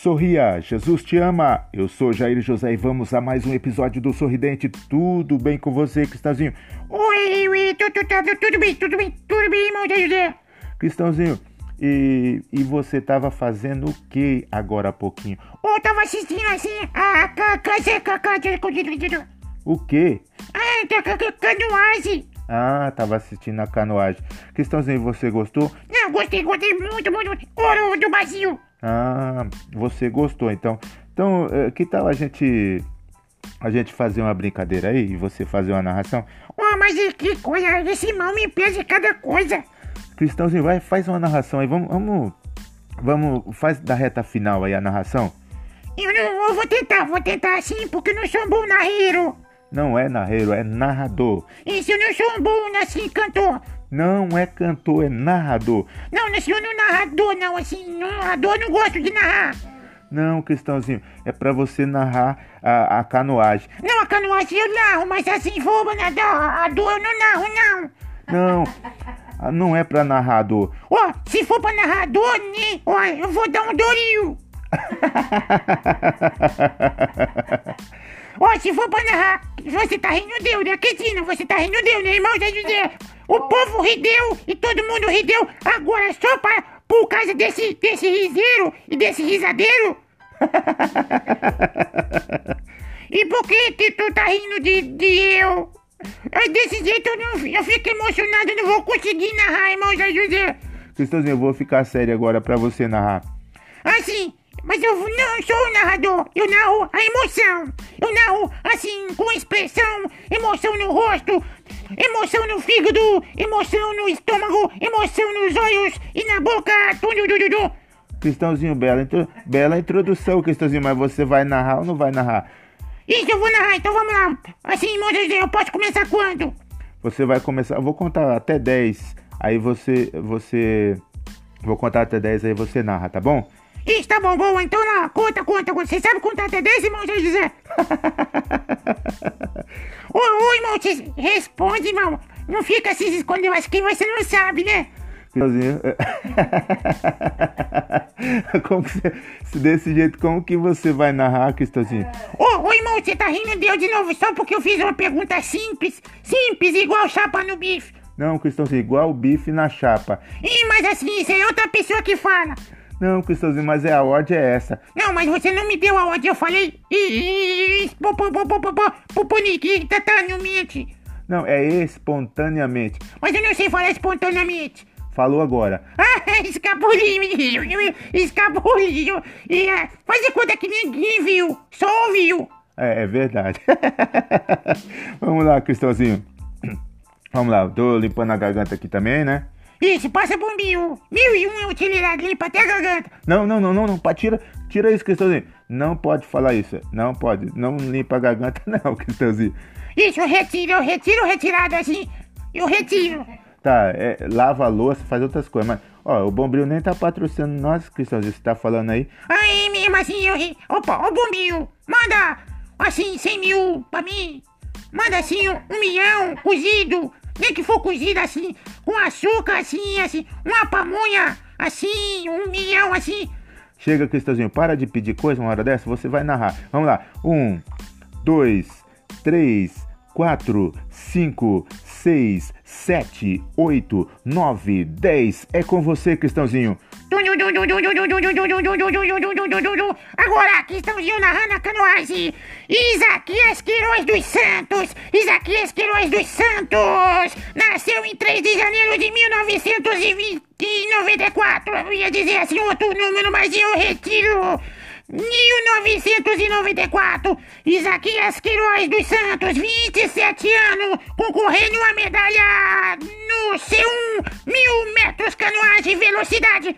Sorria, Jesus te ama. Eu sou Jair José e vamos a mais um episódio do Sorridente. Tudo bem com você, Cristãozinho? Oi, oi, tudo, tudo, tudo bem, tudo bem, tudo bem, irmão Jair José. Cristãozinho, e, e você tava fazendo o que agora há pouquinho? Eu tava assistindo assim a canoagem. O quê? Ah, canoagem. Ah, tava assistindo a canoagem. Cristãozinho, você gostou? Não, gostei, gostei muito, muito, muito. Ouro do Brasil. Ah, você gostou, então. Então, eh, que tal a gente a gente fazer uma brincadeira aí e você fazer uma narração? Oh, mas que coisa, esse mal me pede cada coisa. Cristãozinho, vai, faz uma narração aí. Vamos, vamos, vamos, faz da reta final aí a narração. Eu não, eu vou tentar, vou tentar assim, porque eu não sou um bom narreiro. Não é narreiro, é narrador. Isso, eu não sou um bom, assim, cantor. Não é cantor, é narrador. Não, não sou um narrador, não, assim, narrador não gosto de narrar. Não, Cristãozinho, é pra você narrar a, a canoagem. Não, a canoagem eu narro, mas assim, vou nadar, a dor eu não narro, não. Não, não é pra narrador. Ó, oh, se for pra narrador, né, ó, eu vou dar um dorio. Ó, se for pra narrar, você tá rindo deu, né? Cristina, você tá rindo deu, né, irmão Zé José? O povo rideu e todo mundo rideu. Agora só pra, por causa desse, desse riseiro e desse risadeiro? e por que, que tu tá rindo de, de eu? É desse jeito eu, não, eu fico emocionado, não vou conseguir narrar, irmão Zé José. Cristãozinho, eu vou ficar sério agora pra você narrar. Assim, mas eu não sou o narrador, eu narro a emoção. Eu narro assim, com expressão, emoção no rosto, emoção no fígado, emoção no estômago, emoção nos olhos e na boca. Cristãozinho, bela, intro... bela introdução, Cristãozinho, mas você vai narrar ou não vai narrar? Isso, eu vou narrar, então vamos lá. Assim, irmão José, eu posso começar quando? Você vai começar, eu vou contar até 10, aí você, você, vou contar até 10, aí você narra, tá bom? Isso, tá bom, bom. Então lá, conta, conta. Você sabe contar até 10, irmão Zé José? ô, ô, irmão, você responde, irmão. Não fica se escondendo, acho que você não sabe, né? como que você, desse jeito, como que você vai narrar, Cristãozinho? Ô, ô, irmão, você tá rindo de eu de novo só porque eu fiz uma pergunta simples, simples, igual chapa no bife. Não, Cristãozinho, igual o bife na chapa. Ih, mas assim, isso é outra pessoa que fala. Não, Cristãozinho, mas é a ordem é essa. Não, mas você não me deu a ordem, eu falei. Espontaneamente. Não, é espontaneamente. Mas eu não sei falar espontaneamente. Falou agora. Ah, escapulinho, escapulinho. E, é, faz de conta que ninguém viu, só ouviu. É, é verdade. Vamos lá, Cristãozinho. Vamos lá, tô limpando a garganta aqui também, né? Isso, passa por mil. E um utilidade limpa até a garganta. Não, não, não, não, não. Tira, tira isso, Cristãozinho. Não pode falar isso. Não pode. Não limpa a garganta, não, Cristãozinho. Isso, eu retiro, eu retiro retirado assim. Eu retiro. Tá, é, lava a louça, faz outras coisas. Mas, ó, o Bombril nem tá patrocinando nós, Cristãozinho. Você tá falando aí? Aí mesmo assim, eu. Opa, ô Bombril, manda assim 100 mil pra mim. Manda assim um milhão cozido nem que for cozida assim, com açúcar assim, assim, uma pamonha assim, um milhão assim. Chega, Cristãozinho, para de pedir coisa uma hora dessa, você vai narrar. Vamos lá. Um, dois, três, quatro, cinco, seis, sete, oito, nove, dez. É com você, Cristãozinho. Agora, Cristãozinho narrando a canoagem. Isaquias Queiroz dos Santos. Isaquias Queiroz dos Santos. Nasceu em 3 de janeiro de 1994. Eu ia dizer assim outro número, mas eu retiro. 1994, Isaquias Queiroz dos Santos, 27 anos, concorrendo a medalha no C1, mil metros canoagem velocidade.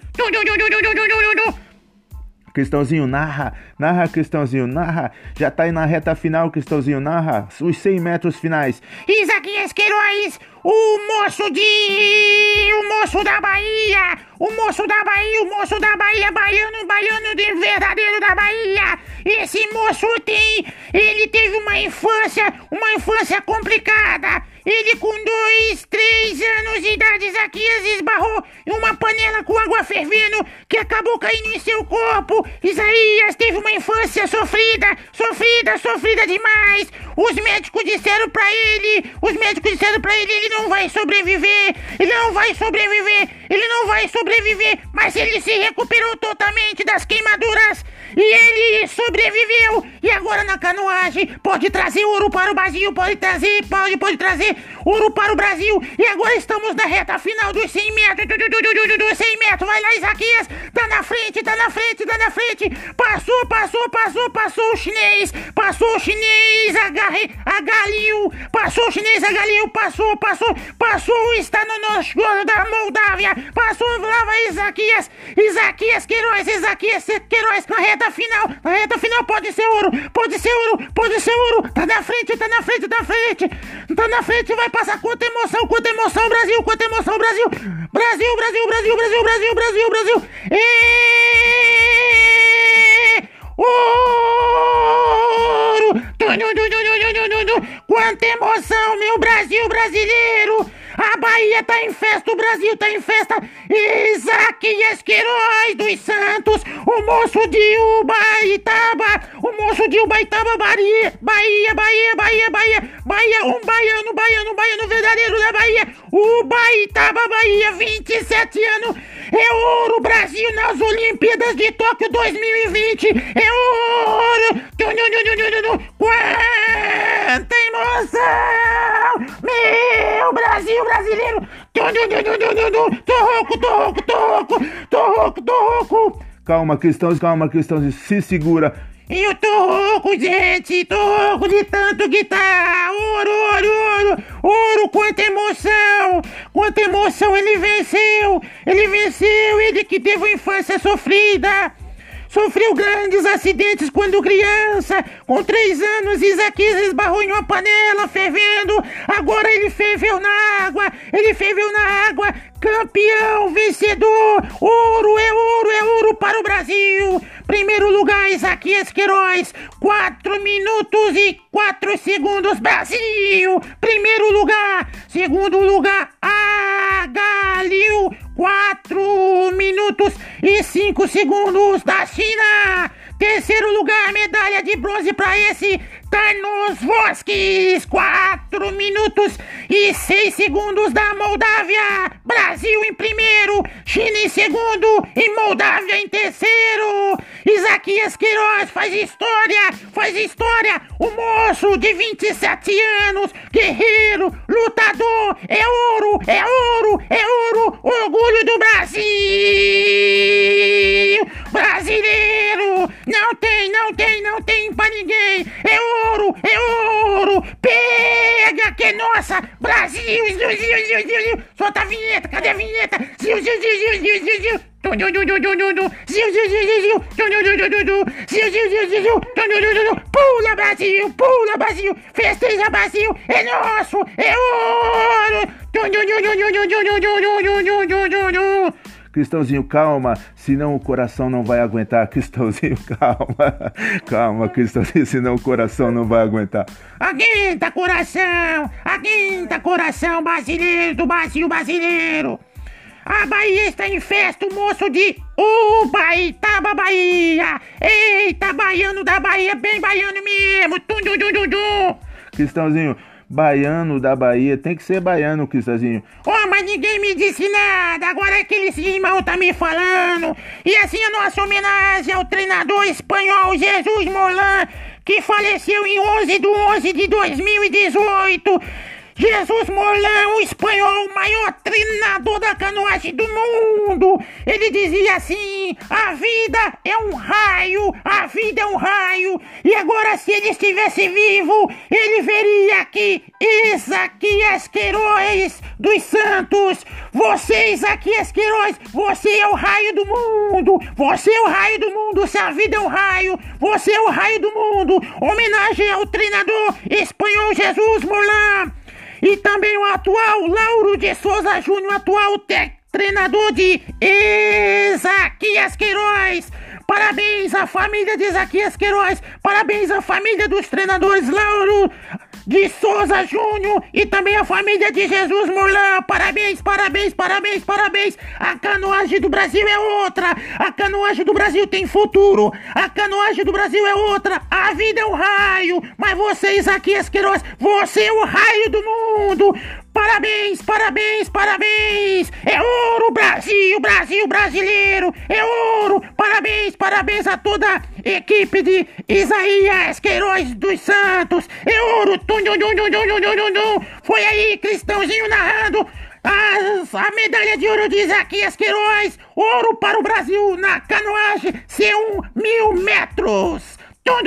Cristãozinho, narra, narra, Cristãozinho, narra. Já tá aí na reta final, Cristãozinho, narra. Os 100 metros finais. Isaquias Queiroz, o moço de. O moço da Bahia, o moço da Bahia, o moço da Bahia, baiano, baiano de verdadeiro da Bahia. Esse moço tem. Ele teve uma infância, uma infância complicada. Ele com dois, três anos de idade, Isaquias esbarrou em uma panela com água fervendo que acabou caindo em seu corpo. Isaías teve uma infância sofrida, sofrida, sofrida demais. Os médicos disseram pra ele, os médicos disseram pra ele, ele não vai sobreviver, ele não vai sobreviver, ele não vai sobreviver. Mas ele se recuperou totalmente das queimaduras e ele sobreviveu. E agora na canoagem pode trazer ouro para o Brasil, pode trazer, pode, pode trazer ouro para o Brasil. E agora estamos na reta final dos 100 metros, do, do, do, do, do 100 metros. Vai lá, Isaquias, tá na frente, tá na frente, tá na frente. Passou, passou, passou, passou o chinês, passou o chinês, agarre, agaliu, passou o chinês, agaliu, passou, passou, passou, está no nosso da Moldávia, passou, lá vai Isaquias, Isaquias Queiroz, Isaquias Queiroz na reta final, na reta final pode ser ouro, pode ser ouro, pode ser ouro, tá na frente, tá na frente, tá na frente, tá na frente, vai passar. Quanta emoção, quanta emoção, Brasil, quanta emoção, Brasil, Brasil, Brasil, Brasil, Brasil, Brasil, Brasil, Brasil, e... ouro, quanta emoção, meu Brasil brasileiro, Bahia tá em festa, o Brasil tá em festa. Isaquias Queiroz dos Santos, o moço de Ubaitaba, o moço de Ubaitaba, Bahia, Bahia, Bahia, Bahia, Bahia, Bahia, um baiano, baiano, baiano verdadeiro da Bahia, Ubaitaba, Bahia, 27 anos. É ouro, Brasil, nas Olimpíadas de Tóquio 2020. É ouro. Quanta emoção! Brasil brasileiro! Tô rouco, tô rouco, tô rouco, tô rouco, tô rouco! Calma, cristãos, calma, cristãos, se segura. Eu tô rouco, gente, tô rouco de tanto guitar. Ouro, ouro, ouro, ouro, quanta emoção, quanta emoção ele venceu, ele venceu, ele que teve uma infância sofrida. Sofreu grandes acidentes quando criança. Com três anos, Isaquias esbarrou em uma panela fervendo. Agora ele ferveu na água. Ele ferveu na água. Campeão, vencedor. Ouro é ouro, é ouro para o Brasil. Primeiro lugar, Isaquias Queiroz. 4 minutos e 4 segundos, Brasil. Primeiro lugar. Segundo lugar, Agalil. 4 minutos e 5 segundos da China. Terceiro lugar, medalha de bronze para esse Tarnos Voskis. 4 minutos e 6 segundos da Moldávia. Brasil em primeiro, China em segundo e Moldávia em terceiro. Isaquias Queiroz faz história, faz história. O moço de 27 anos, guerreiro, lutador, é ouro, é ouro, é ouro, orgulho do Brasil. Solta a vinheta, cadê a vinheta? Ziu, ziu, ziu, ziu, ziu, ziu, ziu. Ziu, ziu, ziu, ziu, ziu. Ziu. Pula, Brasil, pula, Brasil. Festeja, Brasil. É nosso, é ouro. Cristãozinho, calma, senão o coração não vai aguentar. Cristãozinho, calma, calma, Cristãozinho, senão o coração não vai aguentar. Aguenta, coração! Aguenta, coração brasileiro do Brasil brasileiro! A Bahia está em festa, o moço de Ubaitaba, Bahia! Eita, baiano da Bahia, bem baiano mesmo! Tum, tum, tum, tum, tum. Cristãozinho, baiano da Bahia, tem que ser baiano, Cristãozinho. Oh, mas ninguém me disse nada. Agora é que esse irmão tá me falando. E assim a nossa homenagem ao treinador espanhol Jesus Molan, que faleceu em 11 de 11 de 2018. Jesus Molan, o espanhol, maior treinador da canoagem do mundo. Ele dizia assim: a vida é um raio, a vida é um raio. E agora, se ele estivesse vivo, ele veria que Isaquias Queiroz dos Santos, você, Isaquias Queiroz, você é o raio do mundo. Você é o raio do mundo. Se a vida é um raio, você é o raio do mundo. Homenagem ao treinador espanhol Jesus Molan. E também o atual Lauro de Souza Júnior, atual te- treinador de Ezaquias Queiroz. Parabéns à família de Isaquias Queiroz. Parabéns à família dos treinadores Lauro de Souza Júnior e também a família de Jesus Morlan. Parabéns, parabéns, parabéns, parabéns. A canoagem do Brasil é outra. A canoagem do Brasil tem futuro. A canoagem do Brasil é outra. A vida é o raio. Mas você, Isaquias Queiroz, você é o raio do mundo. Parabéns, parabéns, parabéns! É ouro, Brasil, Brasil brasileiro! É ouro! Parabéns, parabéns a toda a equipe de Isaías Queiroz dos Santos! É ouro! Tum. Foi aí, Cristãozinho narrando as, a medalha de ouro de Isaquias Queiroz! Ouro para o Brasil na canoagem C1 mil metros! Tum.